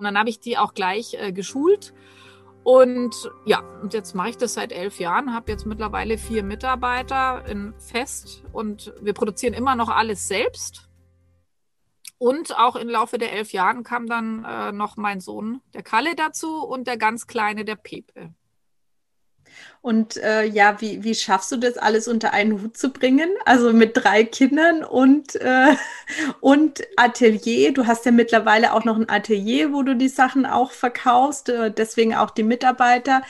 Und dann habe ich die auch gleich äh, geschult. Und ja, und jetzt mache ich das seit elf Jahren, habe jetzt mittlerweile vier Mitarbeiter in Fest und wir produzieren immer noch alles selbst. Und auch im Laufe der elf Jahren kam dann äh, noch mein Sohn, der Kalle, dazu und der ganz kleine, der Pepe. Und äh, ja, wie, wie schaffst du das alles unter einen Hut zu bringen? Also mit drei Kindern und, äh, und Atelier. Du hast ja mittlerweile auch noch ein Atelier, wo du die Sachen auch verkaufst, äh, deswegen auch die Mitarbeiter.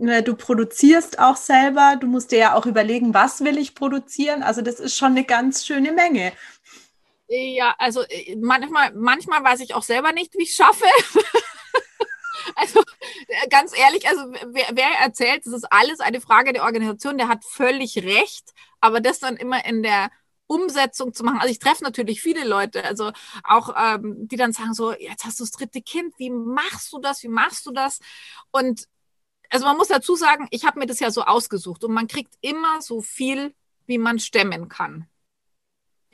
Äh, du produzierst auch selber. Du musst dir ja auch überlegen, was will ich produzieren. Also das ist schon eine ganz schöne Menge. Ja, also äh, manchmal, manchmal weiß ich auch selber nicht, wie ich es schaffe. Also äh, ganz ehrlich, also wer, wer erzählt, das ist alles eine Frage der Organisation, der hat völlig recht, aber das dann immer in der Umsetzung zu machen. Also ich treffe natürlich viele Leute, also auch ähm, die dann sagen so, jetzt hast du das dritte Kind, wie machst du das, wie machst du das? Und also man muss dazu sagen, ich habe mir das ja so ausgesucht und man kriegt immer so viel, wie man stemmen kann.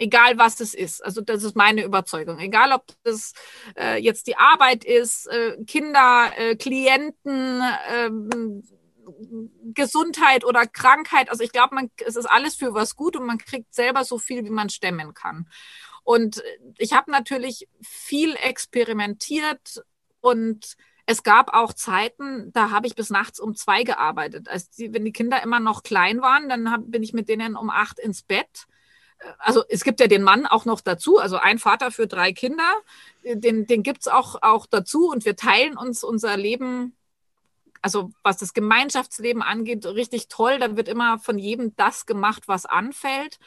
Egal was es ist. Also das ist meine Überzeugung. Egal ob das äh, jetzt die Arbeit ist, äh, Kinder, äh, Klienten, ähm, Gesundheit oder Krankheit. Also ich glaube, man, es ist alles für was gut und man kriegt selber so viel, wie man stemmen kann. Und ich habe natürlich viel experimentiert und es gab auch Zeiten, da habe ich bis nachts um zwei gearbeitet. Also die, wenn die Kinder immer noch klein waren, dann hab, bin ich mit denen um acht ins Bett also es gibt ja den Mann auch noch dazu, also ein Vater für drei Kinder, den, den gibt es auch, auch dazu und wir teilen uns unser Leben, also was das Gemeinschaftsleben angeht, richtig toll. Da wird immer von jedem das gemacht, was anfällt.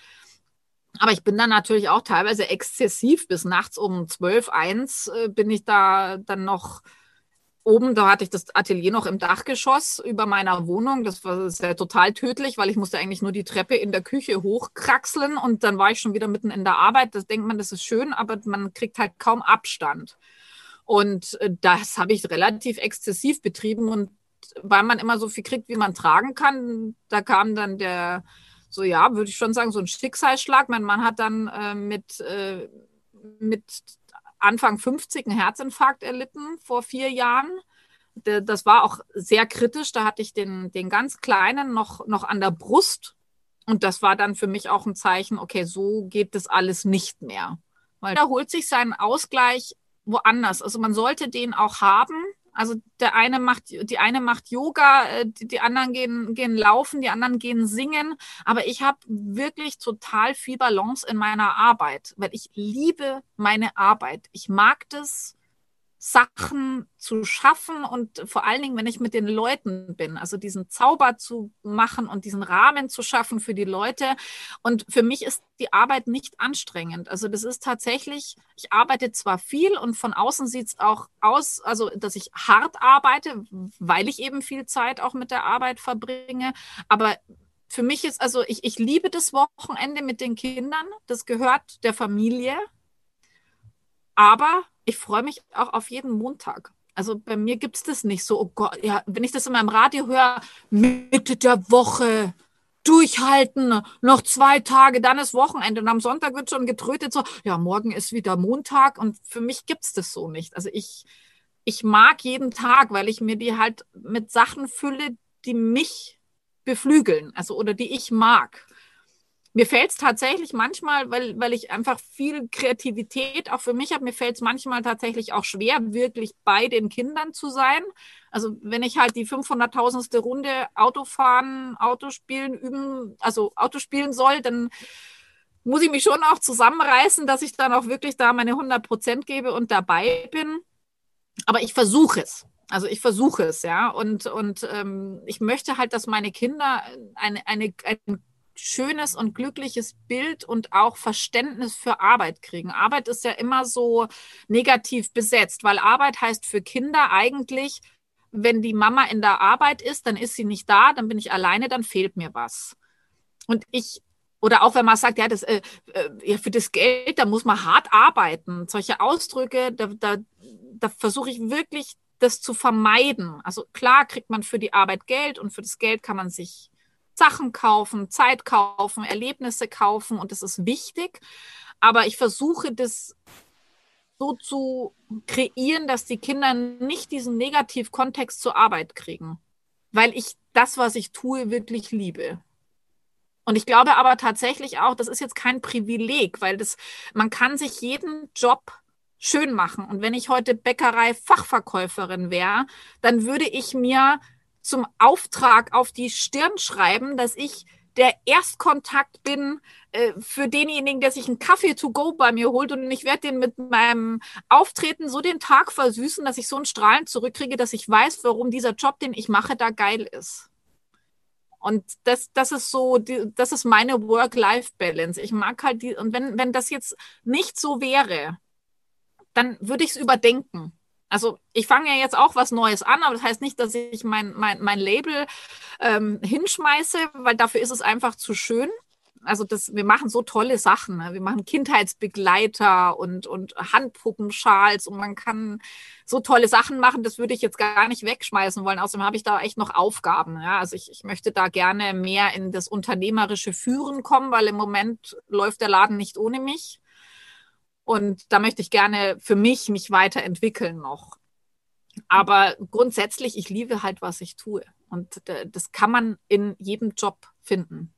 Aber ich bin dann natürlich auch teilweise exzessiv bis nachts um 12, 1 äh, bin ich da dann noch oben, da hatte ich das Atelier noch im Dachgeschoss über meiner Wohnung. Das war sehr total tödlich, weil ich musste eigentlich nur die Treppe in der Küche hochkraxeln und dann war ich schon wieder mitten in der Arbeit. Das denkt man, das ist schön, aber man kriegt halt kaum Abstand. Und äh, das habe ich relativ exzessiv betrieben und weil man immer so viel kriegt, wie man tragen kann, da kam dann der, so ja, würde ich schon sagen, so ein Schicksalsschlag. Mein Mann hat dann äh, mit, äh, mit Anfang 50 einen Herzinfarkt erlitten vor vier Jahren. Das war auch sehr kritisch. Da hatte ich den, den ganz Kleinen noch, noch an der Brust. Und das war dann für mich auch ein Zeichen, okay, so geht das alles nicht mehr. Weil da holt sich seinen Ausgleich woanders. Also man sollte den auch haben, also der eine macht, die eine macht Yoga, äh, die, die anderen gehen, gehen laufen, die anderen gehen singen. Aber ich habe wirklich total viel Balance in meiner Arbeit, weil ich liebe meine Arbeit. Ich mag das, Sachen zu schaffen und vor allen Dingen, wenn ich mit den Leuten bin, also diesen Zauber zu machen und diesen Rahmen zu schaffen für die Leute. Und für mich ist die Arbeit nicht anstrengend. Also das ist tatsächlich, ich arbeite zwar viel und von außen sieht es auch aus, also dass ich hart arbeite, weil ich eben viel Zeit auch mit der Arbeit verbringe, aber für mich ist, also ich, ich liebe das Wochenende mit den Kindern. Das gehört der Familie. Aber ich freue mich auch auf jeden Montag. Also bei mir gibt es das nicht so, oh Gott, ja, wenn ich das in meinem Radio höre, Mitte der Woche, durchhalten, noch zwei Tage, dann ist Wochenende und am Sonntag wird schon getrötet, so, ja, morgen ist wieder Montag und für mich gibt es das so nicht. Also ich, ich mag jeden Tag, weil ich mir die halt mit Sachen fülle, die mich beflügeln, also oder die ich mag mir fällt es tatsächlich manchmal, weil, weil ich einfach viel Kreativität auch für mich habe, mir fällt es manchmal tatsächlich auch schwer, wirklich bei den Kindern zu sein. Also wenn ich halt die 500.000. Runde Autofahren, Autospielen üben, also Autospielen soll, dann muss ich mich schon auch zusammenreißen, dass ich dann auch wirklich da meine 100 Prozent gebe und dabei bin. Aber ich versuche es. Also ich versuche es, ja. Und, und ähm, ich möchte halt, dass meine Kinder eine, eine, ein schönes und glückliches Bild und auch Verständnis für Arbeit kriegen. Arbeit ist ja immer so negativ besetzt, weil Arbeit heißt für Kinder eigentlich, wenn die Mama in der Arbeit ist, dann ist sie nicht da, dann bin ich alleine, dann fehlt mir was. Und ich oder auch wenn man sagt, ja, das, äh, äh, ja, für das Geld, da muss man hart arbeiten. Solche Ausdrücke, da, da, da versuche ich wirklich, das zu vermeiden. Also klar kriegt man für die Arbeit Geld und für das Geld kann man sich Sachen kaufen, Zeit kaufen, Erlebnisse kaufen und das ist wichtig. Aber ich versuche das so zu kreieren, dass die Kinder nicht diesen Negativkontext zur Arbeit kriegen. Weil ich das, was ich tue, wirklich liebe. Und ich glaube aber tatsächlich auch, das ist jetzt kein Privileg, weil das, man kann sich jeden Job schön machen. Und wenn ich heute Bäckerei-Fachverkäuferin wäre, dann würde ich mir zum Auftrag auf die Stirn schreiben, dass ich der Erstkontakt bin äh, für denjenigen, der sich einen Kaffee to go bei mir holt und ich werde den mit meinem Auftreten so den Tag versüßen, dass ich so einen Strahlen zurückkriege, dass ich weiß, warum dieser Job, den ich mache, da geil ist. Und das, das ist so, das ist meine Work-Life-Balance. Ich mag halt die, und wenn, wenn das jetzt nicht so wäre, dann würde ich es überdenken. Also ich fange ja jetzt auch was Neues an, aber das heißt nicht, dass ich mein, mein, mein Label ähm, hinschmeiße, weil dafür ist es einfach zu schön. Also das, wir machen so tolle Sachen. Ne? Wir machen Kindheitsbegleiter und, und Handpuppenschals und man kann so tolle Sachen machen, das würde ich jetzt gar nicht wegschmeißen wollen. Außerdem habe ich da echt noch Aufgaben. Ja? Also ich, ich möchte da gerne mehr in das unternehmerische Führen kommen, weil im Moment läuft der Laden nicht ohne mich. Und da möchte ich gerne für mich mich weiterentwickeln noch. Aber grundsätzlich, ich liebe halt, was ich tue. Und das kann man in jedem Job finden.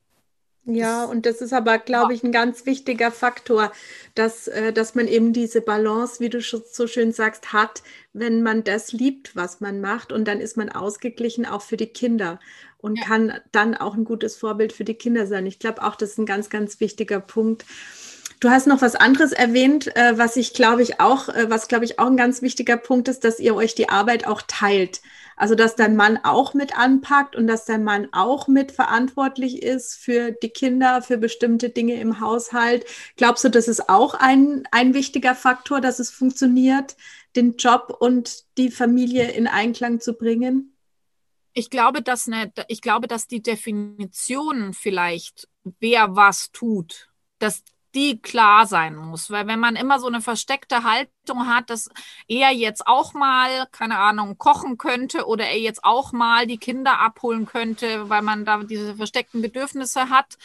Ja, und das ist aber, glaube ich, ein ganz wichtiger Faktor, dass, äh, dass man eben diese Balance, wie du so schön sagst, hat, wenn man das liebt, was man macht. Und dann ist man ausgeglichen auch für die Kinder und ja. kann dann auch ein gutes Vorbild für die Kinder sein. Ich glaube auch, das ist ein ganz, ganz wichtiger Punkt. Du hast noch was anderes erwähnt, äh, was ich glaube ich auch, äh, was glaube ich auch ein ganz wichtiger Punkt ist, dass ihr euch die Arbeit auch teilt. Also dass dein Mann auch mit anpackt und dass dein Mann auch mit verantwortlich ist für die Kinder, für bestimmte Dinge im Haushalt. Glaubst du, das ist auch ein, ein wichtiger Faktor, dass es funktioniert, den Job und die Familie in Einklang zu bringen? Ich glaube, dass eine, ich glaube, dass die Definition vielleicht, wer was tut, dass die klar sein muss. Weil wenn man immer so eine versteckte Haltung hat, dass er jetzt auch mal, keine Ahnung, kochen könnte oder er jetzt auch mal die Kinder abholen könnte, weil man da diese versteckten Bedürfnisse hat,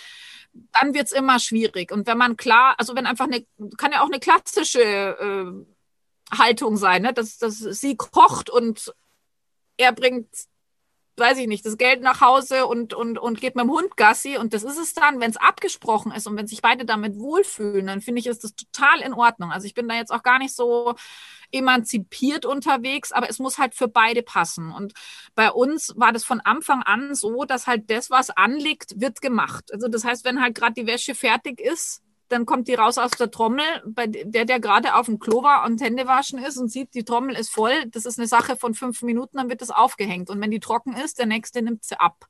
dann wird's immer schwierig. Und wenn man klar, also wenn einfach eine, kann ja auch eine klassische äh, Haltung sein, ne? dass, dass sie kocht und er bringt weiß ich nicht, das Geld nach Hause und, und, und geht mit dem Hund Gassi. Und das ist es dann, wenn es abgesprochen ist und wenn sich beide damit wohlfühlen, dann finde ich, ist das total in Ordnung. Also ich bin da jetzt auch gar nicht so emanzipiert unterwegs, aber es muss halt für beide passen. Und bei uns war das von Anfang an so, dass halt das, was anliegt, wird gemacht. Also das heißt, wenn halt gerade die Wäsche fertig ist, dann kommt die raus aus der Trommel, bei der, der gerade auf dem Klo war und Hände waschen ist und sieht, die Trommel ist voll. Das ist eine Sache von fünf Minuten, dann wird das aufgehängt. Und wenn die trocken ist, der nächste nimmt sie ab.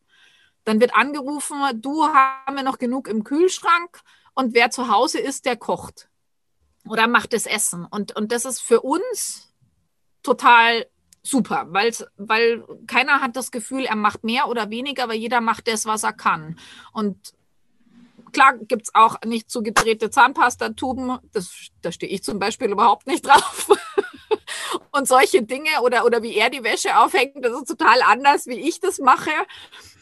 Dann wird angerufen, du haben wir noch genug im Kühlschrank und wer zu Hause ist, der kocht oder macht das Essen. Und, und das ist für uns total super, weil, keiner hat das Gefühl, er macht mehr oder weniger, weil jeder macht das, was er kann. Und klar gibt es auch nicht zugedrehte Zahnpastatuben. Das, da stehe ich zum Beispiel überhaupt nicht drauf. Und solche Dinge oder, oder wie er die Wäsche aufhängt, das ist total anders, wie ich das mache.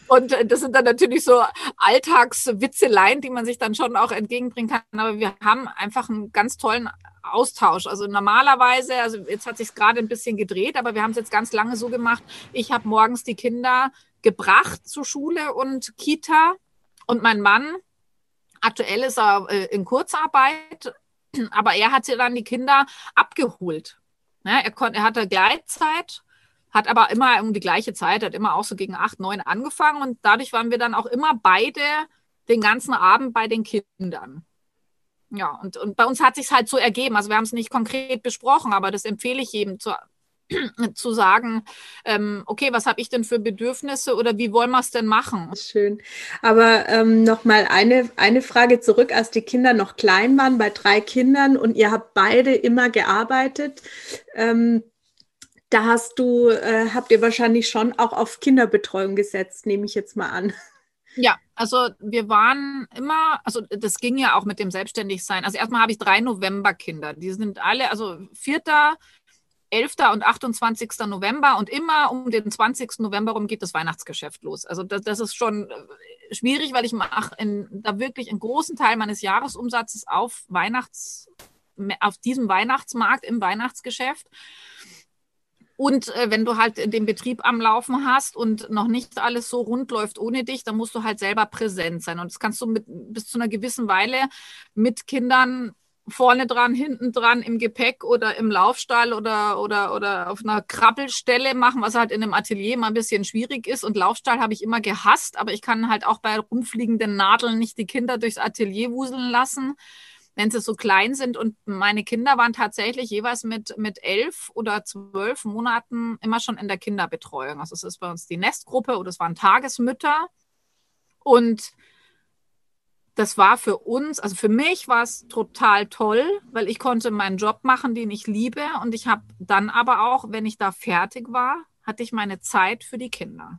Und äh, das sind dann natürlich so Alltagswitzeleien, die man sich dann schon auch entgegenbringen kann. Aber wir haben einfach einen ganz tollen Austausch. Also normalerweise, also jetzt hat sich gerade ein bisschen gedreht, aber wir haben es jetzt ganz lange so gemacht. Ich habe morgens die Kinder gebracht zur Schule und Kita und mein Mann Aktuell ist er äh, in Kurzarbeit, aber er hat dann die Kinder abgeholt. Ja, er, er hatte Gleitzeit, hat aber immer um die gleiche Zeit, hat immer auch so gegen acht, neun angefangen und dadurch waren wir dann auch immer beide den ganzen Abend bei den Kindern. Ja, und, und bei uns hat sich halt so ergeben. Also wir haben es nicht konkret besprochen, aber das empfehle ich jedem zu, zu sagen, ähm, okay, was habe ich denn für Bedürfnisse oder wie wollen wir es denn machen? Schön. Aber ähm, nochmal eine, eine Frage zurück, als die Kinder noch klein waren, bei drei Kindern und ihr habt beide immer gearbeitet. Ähm, da hast du, äh, habt ihr wahrscheinlich schon auch auf Kinderbetreuung gesetzt, nehme ich jetzt mal an. Ja, also wir waren immer, also das ging ja auch mit dem Selbstständigsein. Also erstmal habe ich drei Novemberkinder. Die sind alle, also vierter, 11. und 28. November und immer um den 20. November rum geht das Weihnachtsgeschäft los. Also das, das ist schon äh, schwierig, weil ich mache da wirklich einen großen Teil meines Jahresumsatzes auf Weihnachts auf diesem Weihnachtsmarkt im Weihnachtsgeschäft. Und äh, wenn du halt den Betrieb am Laufen hast und noch nicht alles so rund läuft ohne dich, dann musst du halt selber präsent sein. Und das kannst du mit, bis zu einer gewissen Weile mit Kindern vorne dran, hinten dran im Gepäck oder im Laufstall oder, oder, oder auf einer Krabbelstelle machen, was halt in einem Atelier mal ein bisschen schwierig ist. Und Laufstall habe ich immer gehasst, aber ich kann halt auch bei rumfliegenden Nadeln nicht die Kinder durchs Atelier wuseln lassen wenn sie so klein sind. Und meine Kinder waren tatsächlich jeweils mit, mit elf oder zwölf Monaten immer schon in der Kinderbetreuung. Also es ist bei uns die Nestgruppe oder es waren Tagesmütter. Und das war für uns, also für mich war es total toll, weil ich konnte meinen Job machen, den ich liebe. Und ich habe dann aber auch, wenn ich da fertig war, hatte ich meine Zeit für die Kinder.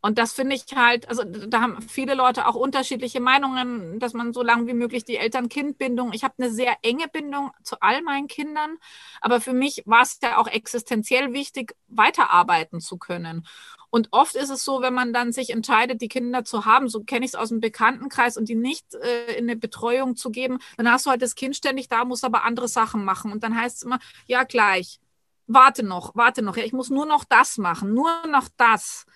Und das finde ich halt, also da haben viele Leute auch unterschiedliche Meinungen, dass man so lange wie möglich die Eltern-Kind-Bindung, ich habe eine sehr enge Bindung zu all meinen Kindern, aber für mich war es ja auch existenziell wichtig, weiterarbeiten zu können. Und oft ist es so, wenn man dann sich entscheidet, die Kinder zu haben, so kenne ich es aus dem Bekanntenkreis und die nicht äh, in eine Betreuung zu geben, dann hast du halt das Kind ständig da, muss aber andere Sachen machen. Und dann heißt es immer, ja gleich, warte noch, warte noch, ja, ich muss nur noch das machen, nur noch das.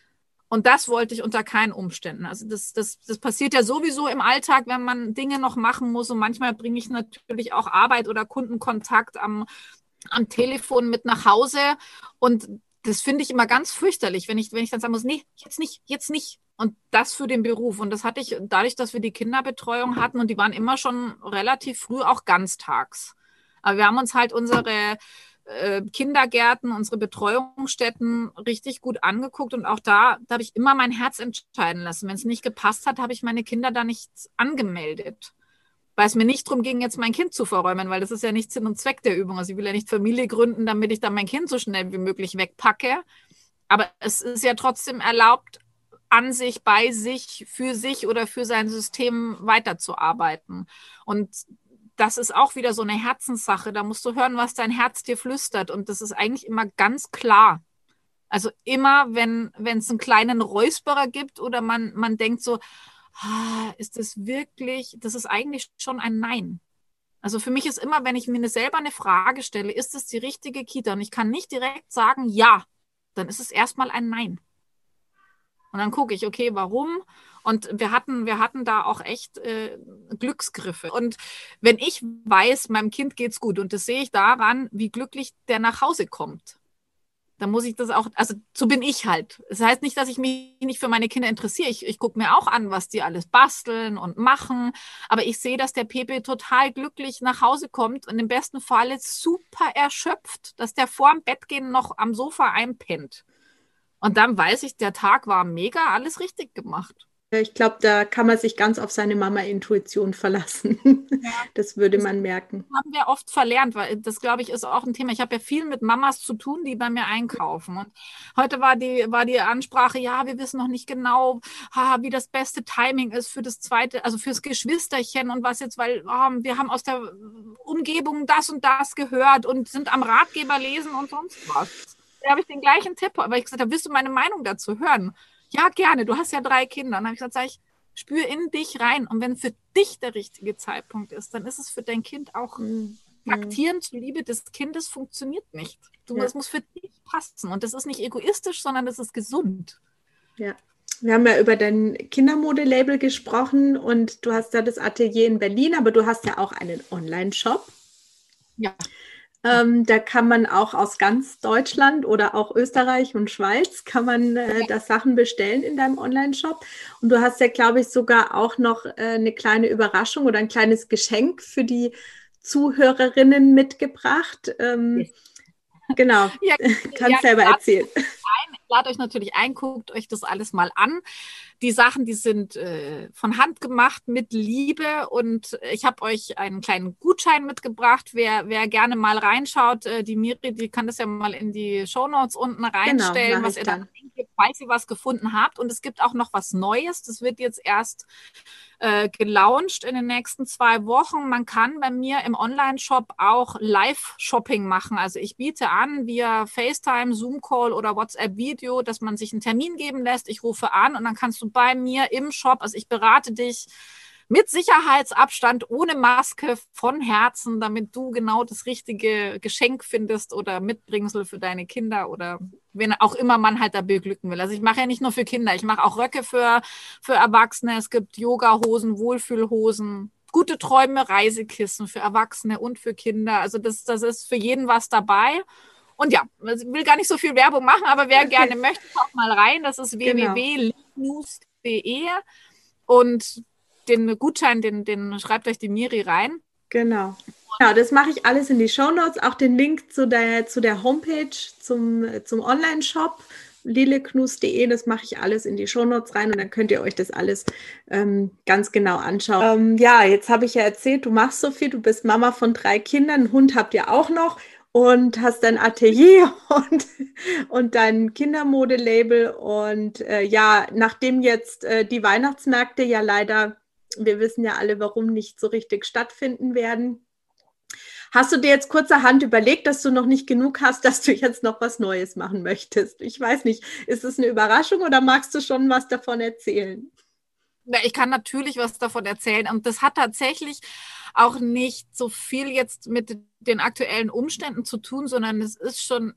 Und das wollte ich unter keinen Umständen. Also das, das, das passiert ja sowieso im Alltag, wenn man Dinge noch machen muss. Und manchmal bringe ich natürlich auch Arbeit oder Kundenkontakt am, am Telefon mit nach Hause. Und das finde ich immer ganz fürchterlich, wenn ich, wenn ich dann sagen muss, nee, jetzt nicht, jetzt nicht. Und das für den Beruf. Und das hatte ich dadurch, dass wir die Kinderbetreuung hatten und die waren immer schon relativ früh auch ganztags. Aber wir haben uns halt unsere äh, Kindergärten, unsere Betreuungsstätten richtig gut angeguckt und auch da, da habe ich immer mein Herz entscheiden lassen. Wenn es nicht gepasst hat, habe ich meine Kinder da nicht angemeldet. Weil es mir nicht darum ging, jetzt mein Kind zu verräumen, weil das ist ja nicht Sinn und Zweck der Übung. Also ich will ja nicht Familie gründen, damit ich dann mein Kind so schnell wie möglich wegpacke. Aber es ist ja trotzdem erlaubt, an sich, bei sich, für sich oder für sein System weiterzuarbeiten. Und das ist auch wieder so eine Herzenssache. Da musst du hören, was dein Herz dir flüstert. Und das ist eigentlich immer ganz klar. Also immer, wenn es einen kleinen Räusperer gibt oder man, man denkt so, ah, ist das wirklich, das ist eigentlich schon ein Nein. Also für mich ist immer, wenn ich mir selber eine Frage stelle, ist es die richtige Kita? Und ich kann nicht direkt sagen, ja, dann ist es erstmal ein Nein. Und dann gucke ich, okay, warum? Und wir hatten, wir hatten da auch echt äh, Glücksgriffe. Und wenn ich weiß, meinem Kind geht's gut und das sehe ich daran, wie glücklich der nach Hause kommt, dann muss ich das auch, also so bin ich halt. Das heißt nicht, dass ich mich nicht für meine Kinder interessiere. Ich, ich gucke mir auch an, was die alles basteln und machen. Aber ich sehe, dass der Pepe total glücklich nach Hause kommt und im besten Falle super erschöpft, dass der vor dem Bettgehen noch am Sofa einpennt. Und dann weiß ich, der Tag war mega, alles richtig gemacht. Ich glaube, da kann man sich ganz auf seine Mama-Intuition verlassen. Ja. Das würde das man merken. Haben wir oft verlernt, weil das, glaube ich, ist auch ein Thema. Ich habe ja viel mit Mamas zu tun, die bei mir einkaufen. Und heute war die, war die Ansprache, ja, wir wissen noch nicht genau, wie das beste Timing ist für das zweite, also fürs Geschwisterchen und was jetzt, weil oh, wir haben aus der Umgebung das und das gehört und sind am Ratgeber lesen und sonst was. Da habe ich den gleichen Tipp, aber ich gesagt, da willst du meine Meinung dazu hören? Ja, gerne. Du hast ja drei Kinder. Und dann habe ich gesagt, sag ich, spür in dich rein. Und wenn für dich der richtige Zeitpunkt ist, dann ist es für dein Kind auch mhm. Aktieren zuliebe des Kindes funktioniert nicht. Du, ja. Das muss für dich passen. Und das ist nicht egoistisch, sondern das ist gesund. Ja. Wir haben ja über dein Kindermodelabel gesprochen und du hast ja das Atelier in Berlin, aber du hast ja auch einen Online-Shop. Ja. Ähm, da kann man auch aus ganz Deutschland oder auch Österreich und Schweiz kann man äh, da Sachen bestellen in deinem Online-Shop. Und du hast ja, glaube ich, sogar auch noch äh, eine kleine Überraschung oder ein kleines Geschenk für die Zuhörerinnen mitgebracht. Ähm, genau, ja, kannst ja, selber erzählen. Ein, lade euch natürlich ein, guckt euch das alles mal an die Sachen, die sind äh, von Hand gemacht mit Liebe und ich habe euch einen kleinen Gutschein mitgebracht. Wer, wer gerne mal reinschaut, äh, die Miri, die kann das ja mal in die Show Notes unten genau, reinstellen, genau, was ihr dann denkt, falls ihr was gefunden habt. Und es gibt auch noch was Neues. Das wird jetzt erst äh, gelauncht in den nächsten zwei Wochen. Man kann bei mir im Online-Shop auch Live-Shopping machen. Also ich biete an via FaceTime, Zoom-Call oder WhatsApp-Video, dass man sich einen Termin geben lässt. Ich rufe an und dann kannst du bei mir im Shop, also ich berate dich mit Sicherheitsabstand, ohne Maske, von Herzen, damit du genau das richtige Geschenk findest oder Mitbringsel für deine Kinder oder wen auch immer man halt da beglücken will. Also ich mache ja nicht nur für Kinder, ich mache auch Röcke für, für Erwachsene. Es gibt Yoga-Hosen, Wohlfühlhosen, gute Träume, Reisekissen für Erwachsene und für Kinder. Also das, das ist für jeden was dabei. Und ja, ich will gar nicht so viel Werbung machen, aber wer gerne möchte, schaut mal rein. Das ist genau. www.news.de und den Gutschein, den, den schreibt euch die Miri rein. Genau. Genau, das mache ich alles in die Show Notes. Auch den Link zu der, zu der Homepage, zum, zum Online-Shop lileknus.de, das mache ich alles in die Shownotes rein und dann könnt ihr euch das alles ähm, ganz genau anschauen. Ähm, ja, jetzt habe ich ja erzählt, du machst so viel, du bist Mama von drei Kindern, einen Hund habt ihr auch noch und hast dein Atelier und, und dein Kindermodelabel und äh, ja, nachdem jetzt äh, die Weihnachtsmärkte ja leider, wir wissen ja alle, warum nicht so richtig stattfinden werden, Hast du dir jetzt kurzerhand überlegt, dass du noch nicht genug hast, dass du jetzt noch was Neues machen möchtest? Ich weiß nicht, ist es eine Überraschung oder magst du schon was davon erzählen? Ja, ich kann natürlich was davon erzählen. Und das hat tatsächlich auch nicht so viel jetzt mit den aktuellen Umständen zu tun, sondern es ist schon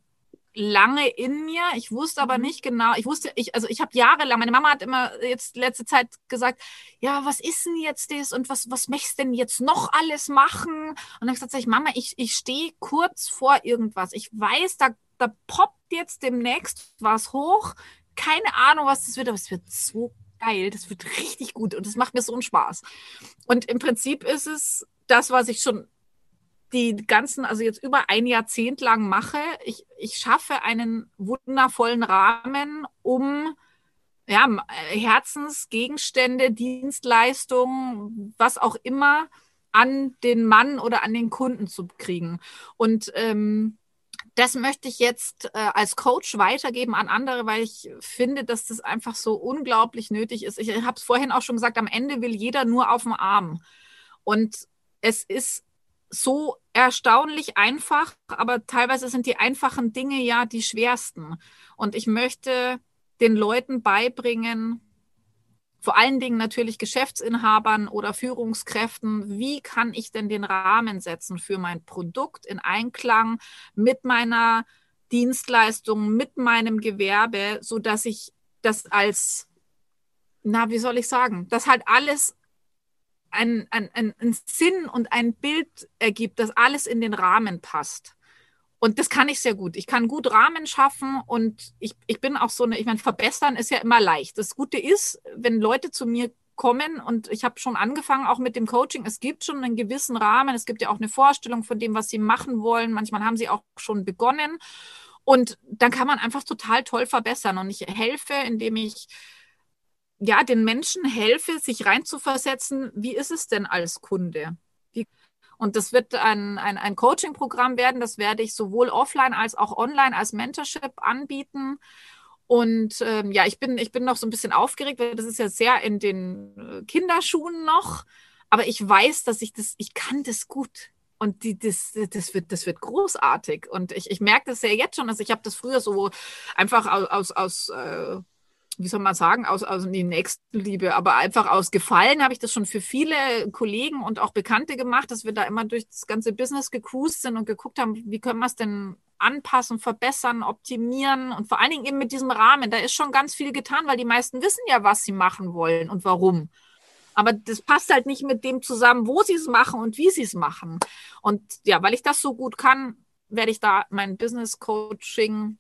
lange in mir. Ich wusste aber mhm. nicht genau. Ich wusste, ich, also ich habe jahrelang, meine Mama hat immer jetzt letzte Zeit gesagt, ja, was ist denn jetzt das und was, was möchtest denn jetzt noch alles machen? Und dann habe ich gesagt, Mama, ich, ich stehe kurz vor irgendwas. Ich weiß, da, da poppt jetzt demnächst was hoch. Keine Ahnung, was das wird, aber es wird so geil. Das wird richtig gut und das macht mir so einen Spaß. Und im Prinzip ist es das, was ich schon die ganzen, also jetzt über ein Jahrzehnt lang mache. Ich, ich schaffe einen wundervollen Rahmen, um ja, Herzensgegenstände, Dienstleistungen, was auch immer an den Mann oder an den Kunden zu kriegen. Und ähm, das möchte ich jetzt äh, als Coach weitergeben an andere, weil ich finde, dass das einfach so unglaublich nötig ist. Ich habe es vorhin auch schon gesagt, am Ende will jeder nur auf dem Arm. Und es ist so erstaunlich einfach, aber teilweise sind die einfachen Dinge ja die schwersten. Und ich möchte den Leuten beibringen, vor allen Dingen natürlich Geschäftsinhabern oder Führungskräften, wie kann ich denn den Rahmen setzen für mein Produkt in Einklang mit meiner Dienstleistung, mit meinem Gewerbe, so dass ich das als, na, wie soll ich sagen, dass halt alles ein, ein, ein, ein Sinn und ein Bild ergibt, dass alles in den Rahmen passt. Und das kann ich sehr gut. Ich kann gut Rahmen schaffen und ich, ich bin auch so eine, ich meine, verbessern ist ja immer leicht. Das Gute ist, wenn Leute zu mir kommen und ich habe schon angefangen auch mit dem Coaching. Es gibt schon einen gewissen Rahmen. Es gibt ja auch eine Vorstellung von dem, was sie machen wollen. Manchmal haben sie auch schon begonnen. Und dann kann man einfach total toll verbessern. Und ich helfe, indem ich ja, den Menschen helfe, sich reinzuversetzen, wie ist es denn als Kunde? Und das wird ein, ein, ein Coaching-Programm werden, das werde ich sowohl offline als auch online als Mentorship anbieten. Und ähm, ja, ich bin, ich bin noch so ein bisschen aufgeregt, weil das ist ja sehr in den äh, Kinderschuhen noch. Aber ich weiß, dass ich das, ich kann das gut. Und die, das, das, wird, das wird großartig. Und ich, ich merke das ja jetzt schon. Also ich habe das früher so einfach aus, aus, aus äh, wie soll man sagen, aus, aus die Nächstenliebe, aber einfach aus Gefallen habe ich das schon für viele Kollegen und auch Bekannte gemacht, dass wir da immer durch das ganze Business gecruised sind und geguckt haben, wie können wir es denn anpassen, verbessern, optimieren und vor allen Dingen eben mit diesem Rahmen. Da ist schon ganz viel getan, weil die meisten wissen ja, was sie machen wollen und warum. Aber das passt halt nicht mit dem zusammen, wo sie es machen und wie sie es machen. Und ja, weil ich das so gut kann, werde ich da mein Business Coaching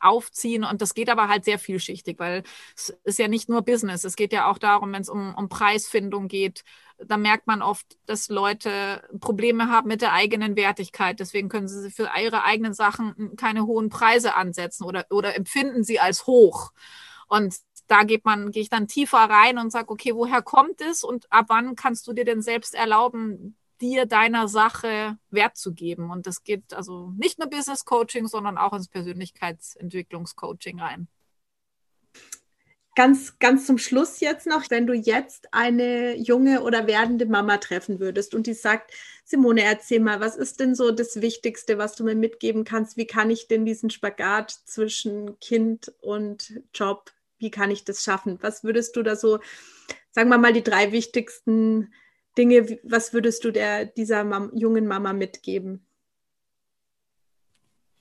aufziehen. Und das geht aber halt sehr vielschichtig, weil es ist ja nicht nur Business. Es geht ja auch darum, wenn es um, um Preisfindung geht, da merkt man oft, dass Leute Probleme haben mit der eigenen Wertigkeit. Deswegen können sie für ihre eigenen Sachen keine hohen Preise ansetzen oder, oder empfinden sie als hoch. Und da geht man, gehe ich dann tiefer rein und sage, okay, woher kommt es und ab wann kannst du dir denn selbst erlauben, dir deiner Sache Wert zu geben. Und das geht also nicht nur Business Coaching, sondern auch ins Persönlichkeitsentwicklungscoaching rein. Ganz, ganz zum Schluss jetzt noch, wenn du jetzt eine junge oder werdende Mama treffen würdest und die sagt, Simone, erzähl mal, was ist denn so das Wichtigste, was du mir mitgeben kannst? Wie kann ich denn diesen Spagat zwischen Kind und Job, wie kann ich das schaffen? Was würdest du da so sagen wir mal, die drei wichtigsten Dinge, was würdest du der, dieser Mam jungen Mama mitgeben?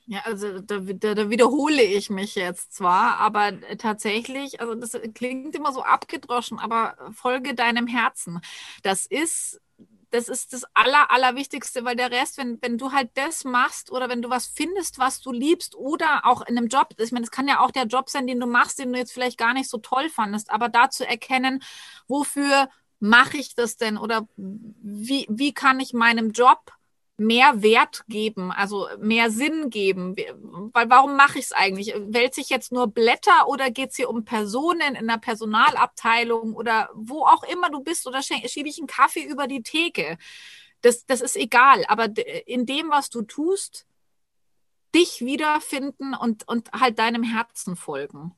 Ja, also da, da, da, wiederhole ich mich jetzt zwar, aber tatsächlich, also das klingt immer so abgedroschen, aber folge deinem Herzen. Das ist das ist das Aller, Allerwichtigste, weil der Rest, wenn, wenn du halt das machst oder wenn du was findest, was du liebst oder auch in einem Job, ich meine, es kann ja auch der Job sein, den du machst, den du jetzt vielleicht gar nicht so toll fandest, aber da zu erkennen, wofür mache ich das denn oder wie, wie kann ich meinem Job mehr Wert geben, also mehr Sinn geben. Weil warum mache ich es eigentlich? Wälze ich jetzt nur Blätter oder geht es hier um Personen in der Personalabteilung oder wo auch immer du bist oder schiebe ich einen Kaffee über die Theke? Das, das ist egal. Aber in dem, was du tust, dich wiederfinden und, und halt deinem Herzen folgen.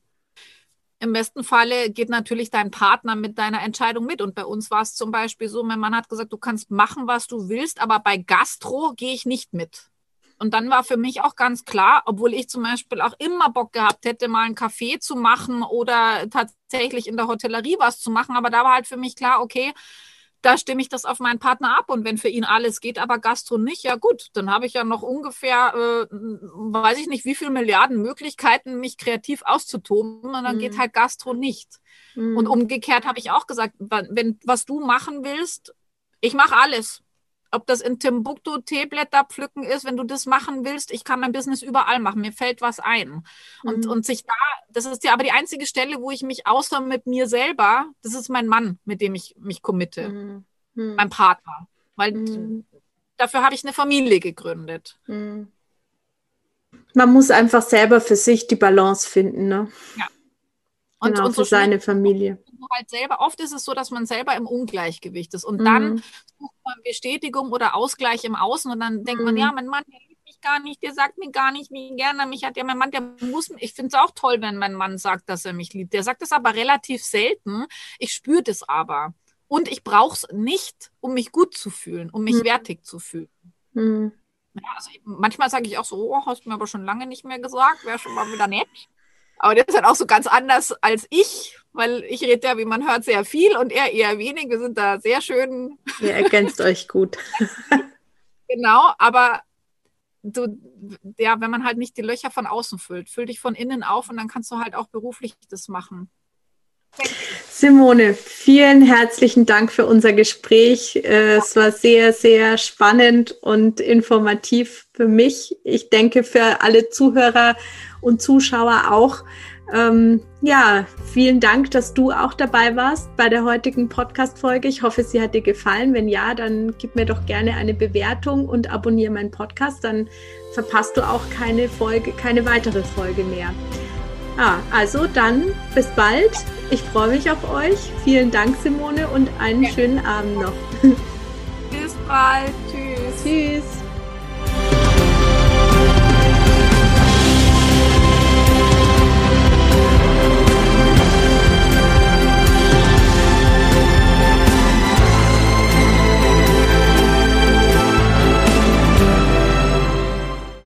Im besten Falle geht natürlich dein Partner mit deiner Entscheidung mit. Und bei uns war es zum Beispiel so, mein Mann hat gesagt, du kannst machen, was du willst, aber bei Gastro gehe ich nicht mit. Und dann war für mich auch ganz klar, obwohl ich zum Beispiel auch immer Bock gehabt hätte, mal einen Kaffee zu machen oder tatsächlich in der Hotellerie was zu machen, aber da war halt für mich klar, okay, da stimme ich das auf meinen Partner ab und wenn für ihn alles geht, aber Gastro nicht, ja gut, dann habe ich ja noch ungefähr, äh, weiß ich nicht, wie viele Milliarden Möglichkeiten, mich kreativ auszutoben und dann mhm. geht halt Gastro nicht. Mhm. Und umgekehrt habe ich auch gesagt, wenn was du machen willst, ich mache alles ob das in Timbuktu Teeblätter pflücken ist, wenn du das machen willst, ich kann mein Business überall machen, mir fällt was ein. Und, mhm. und sich da, das ist ja aber die einzige Stelle, wo ich mich außer mit mir selber, das ist mein Mann, mit dem ich mich committe, mhm. mhm. mein Partner. Weil mhm. dafür habe ich eine Familie gegründet. Mhm. Man muss einfach selber für sich die Balance finden, ne? Ja. Und, genau, und so für seine Familie halt selber, oft ist es so, dass man selber im Ungleichgewicht ist. Und mhm. dann sucht man Bestätigung oder Ausgleich im Außen und dann denkt mhm. man, ja, mein Mann, der liebt mich gar nicht, der sagt mir gar nicht, wie gerne mich hat. Ja, mein Mann, der muss, ich finde es auch toll, wenn mein Mann sagt, dass er mich liebt. Der sagt es aber relativ selten. Ich spüre das aber. Und ich brauche es nicht, um mich gut zu fühlen, um mich mhm. wertig zu fühlen. Mhm. Ja, also manchmal sage ich auch so, oh, hast du mir aber schon lange nicht mehr gesagt, wäre schon mal wieder nett. Aber der ist halt auch so ganz anders als ich, weil ich rede ja, wie man hört, sehr viel und er eher wenig. Wir sind da sehr schön. Ihr ergänzt euch gut. genau, aber du, ja, wenn man halt nicht die Löcher von außen füllt, füll dich von innen auf und dann kannst du halt auch beruflich das machen. Simone, vielen herzlichen Dank für unser Gespräch. Äh, es war sehr, sehr spannend und informativ für mich. Ich denke für alle Zuhörer und Zuschauer auch. Ähm, ja, vielen Dank, dass du auch dabei warst bei der heutigen Podcast-Folge. Ich hoffe, sie hat dir gefallen. Wenn ja, dann gib mir doch gerne eine Bewertung und abonniere meinen Podcast. Dann verpasst du auch keine Folge, keine weitere Folge mehr. Ah, also dann bis bald. Ich freue mich auf euch. Vielen Dank, Simone, und einen schönen Abend noch. Bis bald. Tschüss. Tschüss.